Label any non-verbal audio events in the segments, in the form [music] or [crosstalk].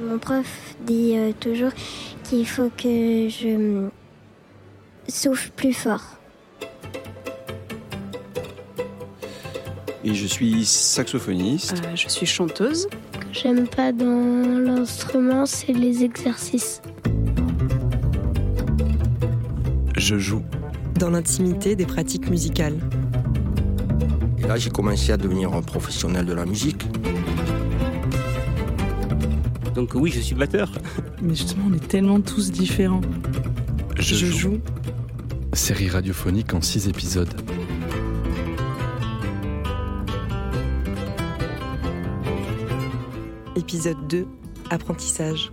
Mon prof dit euh, toujours qu'il faut que je souffle plus fort. Et je suis saxophoniste. Euh, je suis chanteuse. Ce que j'aime pas dans l'instrument, c'est les exercices. Je joue. Dans l'intimité des pratiques musicales. Et là, j'ai commencé à devenir un professionnel de la musique. Donc oui, je suis batteur. Mais justement, on est tellement tous différents. Je, joue. Série radiophonique en six épisodes. Épisode 2 Apprentissage.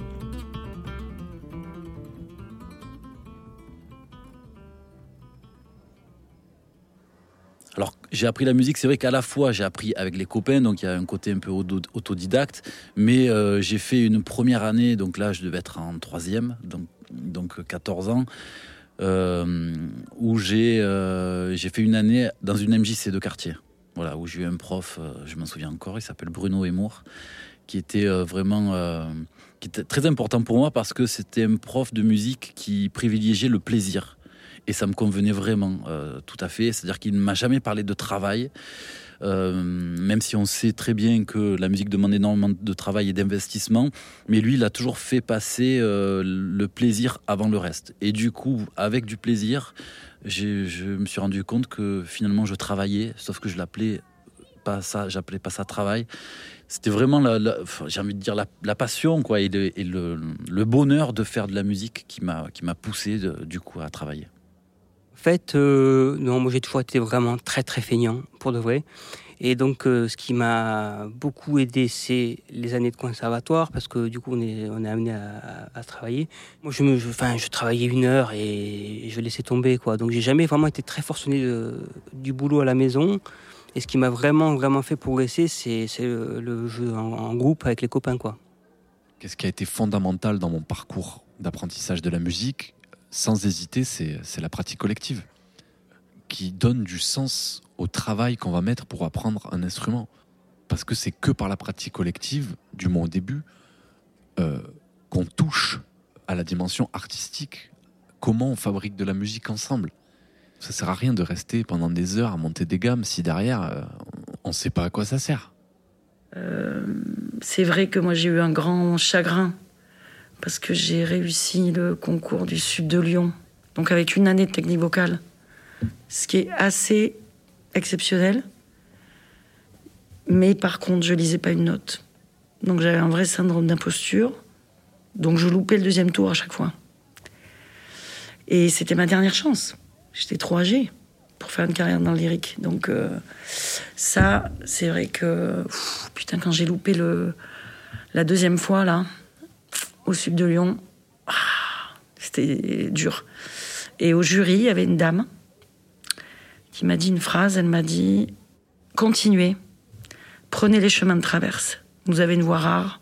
Alors, j'ai appris la musique, c'est vrai qu'à la fois j'ai appris avec les copains, donc il y a un côté un peu auto- autodidacte, mais euh, j'ai fait une première année, donc là je devais être en troisième, donc, donc 14 ans, euh, où j'ai euh, fait une année dans une MJC de quartier, voilà, où j'ai eu un prof, euh, je m'en souviens encore, il s'appelle Bruno Emour, qui était euh, vraiment euh, qui était très important pour moi parce que c'était un prof de musique qui privilégiait le plaisir. Et ça me convenait vraiment, euh, tout à fait. C'est-à-dire qu'il ne m'a jamais parlé de travail, euh, même si on sait très bien que la musique demande énormément de travail et d'investissement. Mais lui, il a toujours fait passer euh, le plaisir avant le reste. Et du coup, avec du plaisir, je me suis rendu compte que finalement, je travaillais, sauf que je l'appelais pas ça, j'appelais pas ça travail. C'était vraiment, la, j'ai envie de dire, la, passion, quoi, et, le, bonheur de faire de la musique qui m'a, poussé, du coup, à travailler. En fait, euh, non, moi j'ai toujours été vraiment très très feignant, pour de vrai. Et donc, euh, ce qui m'a beaucoup aidé, c'est les années de conservatoire, parce que du coup, on est, on est amené à, travailler. Moi, je, me, je, travaillais une heure et je laissais tomber, quoi. Donc, j'ai jamais vraiment été très forcené du boulot à la maison. Et ce qui m'a vraiment, vraiment fait progresser, c'est le jeu en, en groupe avec les copains, quoi. Qu'est-ce qui a été fondamental dans mon parcours d'apprentissage de la musique Sans hésiter, c'est la pratique collective qui donne du sens au travail qu'on va mettre pour apprendre un instrument. Parce que c'est que par la pratique collective, du moins au début, euh, qu'on touche à la dimension artistique. Comment on fabrique de la musique ensemble? Ça sert à rien de rester pendant des heures à monter des gammes si derrière euh, on ne sait pas à quoi ça sert. Euh, c'est vrai que moi j'ai eu un grand chagrin parce que j'ai réussi le concours du sud de Lyon, donc avec une année de technique vocale, ce qui est assez exceptionnel. Mais par contre, je lisais pas une note. Donc j'avais un vrai syndrome d'imposture. Donc je loupais le deuxième tour à chaque fois. Et c'était ma dernière chance. J'étais trop âgée pour faire une carrière dans le lyrique. Donc euh, ça, c'est vrai que putain quand j'ai loupé le la deuxième fois là au sud de Lyon, ah, c'était dur. Et au jury, il y avait une dame qui m'a dit une phrase. Elle m'a dit continuez, prenez les chemins de traverse. Vous avez une voix rare,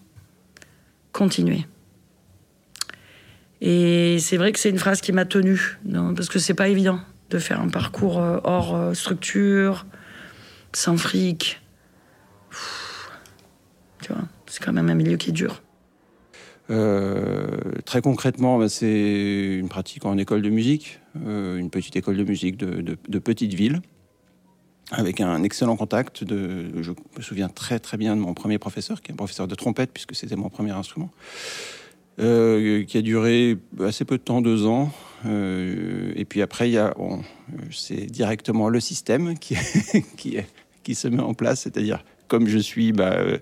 continuez. Et c'est vrai que c'est une phrase qui m'a tenue, non, parce que c'est pas évident de faire un parcours euh, hors euh, structure, sans fric. Tu vois, c'est quand même un milieu qui est dur. Euh, très concrètement, bah, c'est une pratique en école de musique, euh, une petite école de musique de, petite ville, avec un excellent contact. Je me souviens très très bien de mon premier professeur, qui est un professeur de trompette, puisque c'était mon premier instrument, euh, qui a duré assez peu de temps, deux ans. Et puis après, c'est directement le système qui, [laughs] qui se met en place, c'est-à-dire comme je suis bah, euh,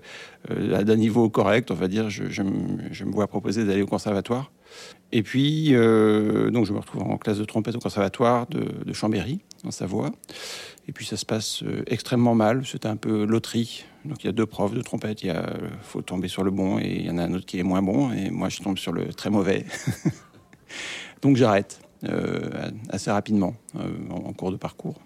euh, d'un niveau correct, on va dire, je, me- vois proposer d'aller au conservatoire. Et puis, euh, donc je me retrouve en classe de trompette au conservatoire de, Chambéry, en Savoie. Et puis ça se passe euh, extrêmement mal. C'était un peu loterie. Donc il y a deux profs de trompette. Il faut tomber sur le bon et il y en a un autre qui est moins bon. Et moi, je tombe sur le très mauvais. [laughs] donc j'arrête assez rapidement en, en cours de parcours.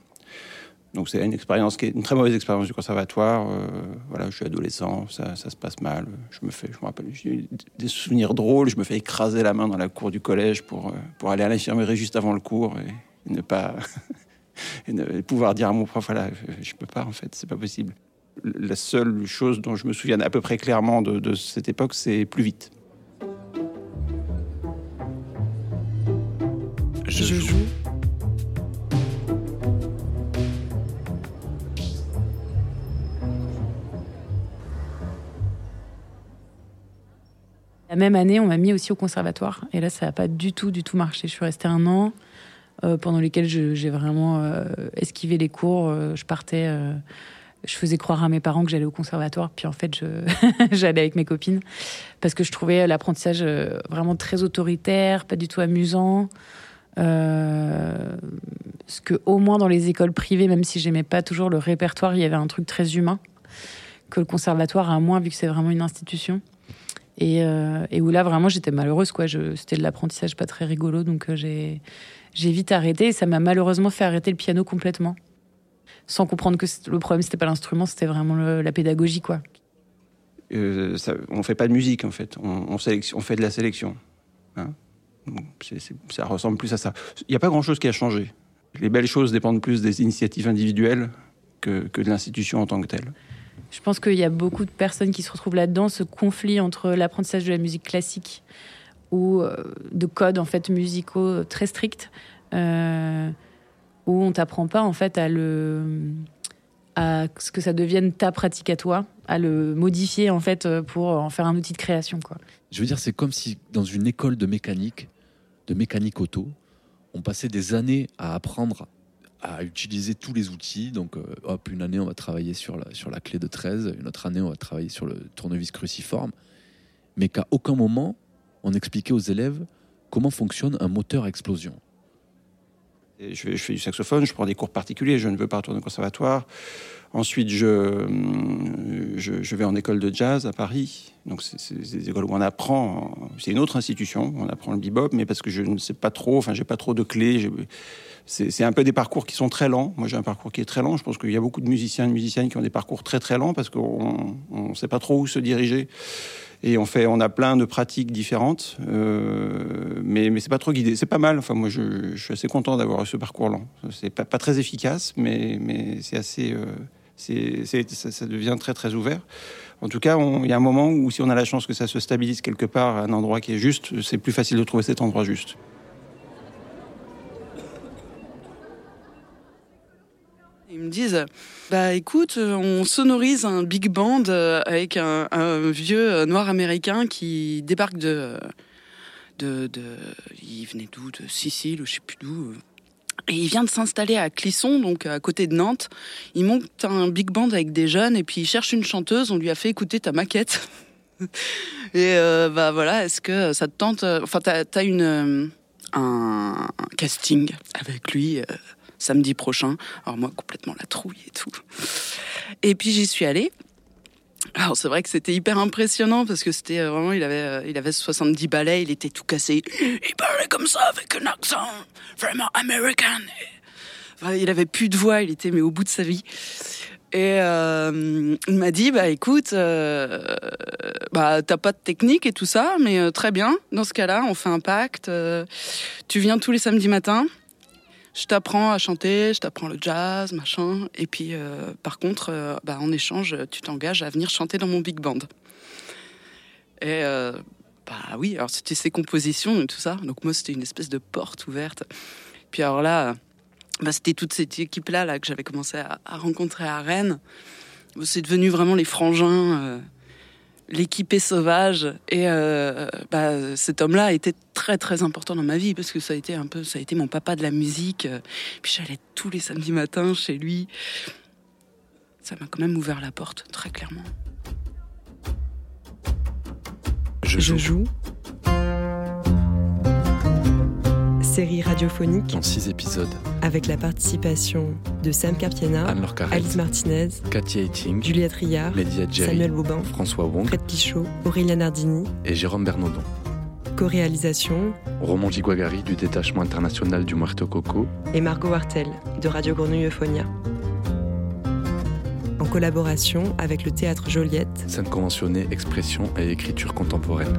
Donc c'est une expérience qui est une très mauvaise expérience du conservatoire. Euh, voilà, je suis adolescent, ça, se passe mal. Je me fais, je me rappelle, j'ai des souvenirs drôles. Je me fais écraser la main dans la cour du collège pour, euh, pour aller à l'infirmerie juste avant le cours et, ne pas [laughs] ne, pouvoir dire à mon prof voilà, je, ne peux pas en fait, c'est pas possible. La seule chose dont je me souviens à peu près clairement de, cette époque, c'est plus vite. Je, joue Même année, on m'a mis aussi au conservatoire. Et là, ça n'a pas du tout, du tout marché. Je suis restée un an, euh, pendant lesquels je- j'ai vraiment euh, esquivé les cours. Euh, je partais, je faisais croire à mes parents que j'allais au conservatoire. Puis en fait, [laughs] j'allais avec mes copines. Parce que je trouvais l'apprentissage vraiment très autoritaire, pas du tout amusant. Parce que au moins dans les écoles privées, même si j'aimais pas toujours le répertoire, il y avait un truc très humain que le conservatoire a moins vu que c'est vraiment une institution. Et, euh, et où là vraiment j'étais malheureuse quoi. C'était de l'apprentissage pas très rigolo, donc euh, j'ai vite arrêté. Et ça m'a malheureusement fait arrêter le piano complètement, sans comprendre que le problème c'était pas l'instrument, c'était vraiment la pédagogie quoi. Euh, on fait pas de musique en fait, on, fait de la sélection. hein. Ça ressemble plus à ça. Il n'y a pas grand-chose qui a changé. Les belles choses dépendent plus des initiatives individuelles que de l'institution en tant que telle. Je pense qu'il y a beaucoup de personnes qui se retrouvent là-dedans, ce conflit entre l'apprentissage de la musique classique ou euh, de codes en fait musicaux très stricts, euh, où on t'apprend pas en fait à le à ce que ça devienne ta pratique à toi, à le modifier en fait pour en faire un outil de création. Je veux dire, c'est comme si dans une école de mécanique, de mécanique auto, on passait des années à apprendre à utiliser tous les outils. Donc, euh, hop, une année, on va travailler sur la, clé de 13, une autre année, on va travailler sur le tournevis cruciforme, mais qu'à aucun moment, on expliquait aux élèves comment fonctionne un moteur à explosion. Je, fais, du saxophone, je prends des cours particuliers, je ne veux pas retourner au conservatoire. Ensuite, je, je vais en école de jazz à Paris. Donc, c'est des écoles où on apprend. C'est une autre institution, on apprend le bebop, mais parce que je ne sais pas trop, enfin, j'ai pas trop de clés. c'est un peu des parcours qui sont très lents. Moi, j'ai un parcours qui est très lent. Je pense qu'il y a beaucoup de musiciens et de musiciennes qui ont des parcours très très lents parce qu'on ne sait pas trop où se diriger. Et on fait, on a plein de pratiques différentes, euh, mais mais c'est pas trop guidé. C'est pas mal. Enfin, moi, je, suis assez content d'avoir eu ce parcours lent. C'est pas, pas très efficace, mais c'est assez, euh, ça, devient très très ouvert. En tout cas, il y a un moment où si on a la chance que ça se stabilise quelque part à un endroit qui est juste, c'est plus facile de trouver cet endroit juste. Ils me disent, bah écoute, euh, on sonorise un big band euh, avec un, vieux euh, noir américain qui débarque de, de, de, il venait d'où, de Sicile ou je sais plus d'où. euh. Et il vient de s'installer à Clisson, donc à côté de Nantes. Il monte un big band avec des jeunes et puis il cherche une chanteuse. On lui a fait écouter ta maquette. [laughs] et euh, bah voilà, est-ce que ça te tente euh, Enfin, t'as as une euh, un, un casting avec lui. Samedi prochain. Alors moi, complètement la trouille et tout. Et puis j'y suis allée. Alors c'est vrai que c'était hyper impressionnant parce que c'était euh, vraiment, il avait, euh, il avait 70 balais, il était tout cassé. Il parlait comme ça avec un accent vraiment américain. Il avait plus de voix, il était mais au bout de sa vie. Et euh, il m'a dit, bah écoute, bah t'as pas de technique et tout ça, mais très bien. Dans ce cas-là, on fait un pacte. tu viens tous les samedis matins je t'apprends à chanter, je t'apprends le jazz, machin. Et puis, euh, par contre, euh, bah, en échange, tu t'engages à venir chanter dans mon big band. Et euh, bah oui, alors c'était ses compositions et tout ça. Donc moi, c'était une espèce de porte ouverte. Puis alors là, bah, c'était toute cette équipe-là là, que j'avais commencé à, à rencontrer à Rennes. C'est devenu vraiment les frangins. L'équipée sauvage et euh, bah, cet homme-là a été très très important dans ma vie parce que ça a été un peu ça a été mon papa de la musique. Puis j'allais tous les samedis matins chez lui. Ça m'a quand même ouvert la porte très clairement. Je, joue. Série radiophonique en six épisodes. avec la participation de Sam Carpiena, Alice Martinez, Katia Etting, Juliette Rillard, Média Jerry, Samuel Bobin, François Wong Fred Pichot, Aurélien Nardini, et Jérôme Bernaudon. co-réalisation Roman Diguagari du détachement international du Muerto Coco. et Margot Wartel de Radio Grenouille Euphonia. En collaboration avec le Théâtre Joliette Scène conventionnée, expression et écriture contemporaine.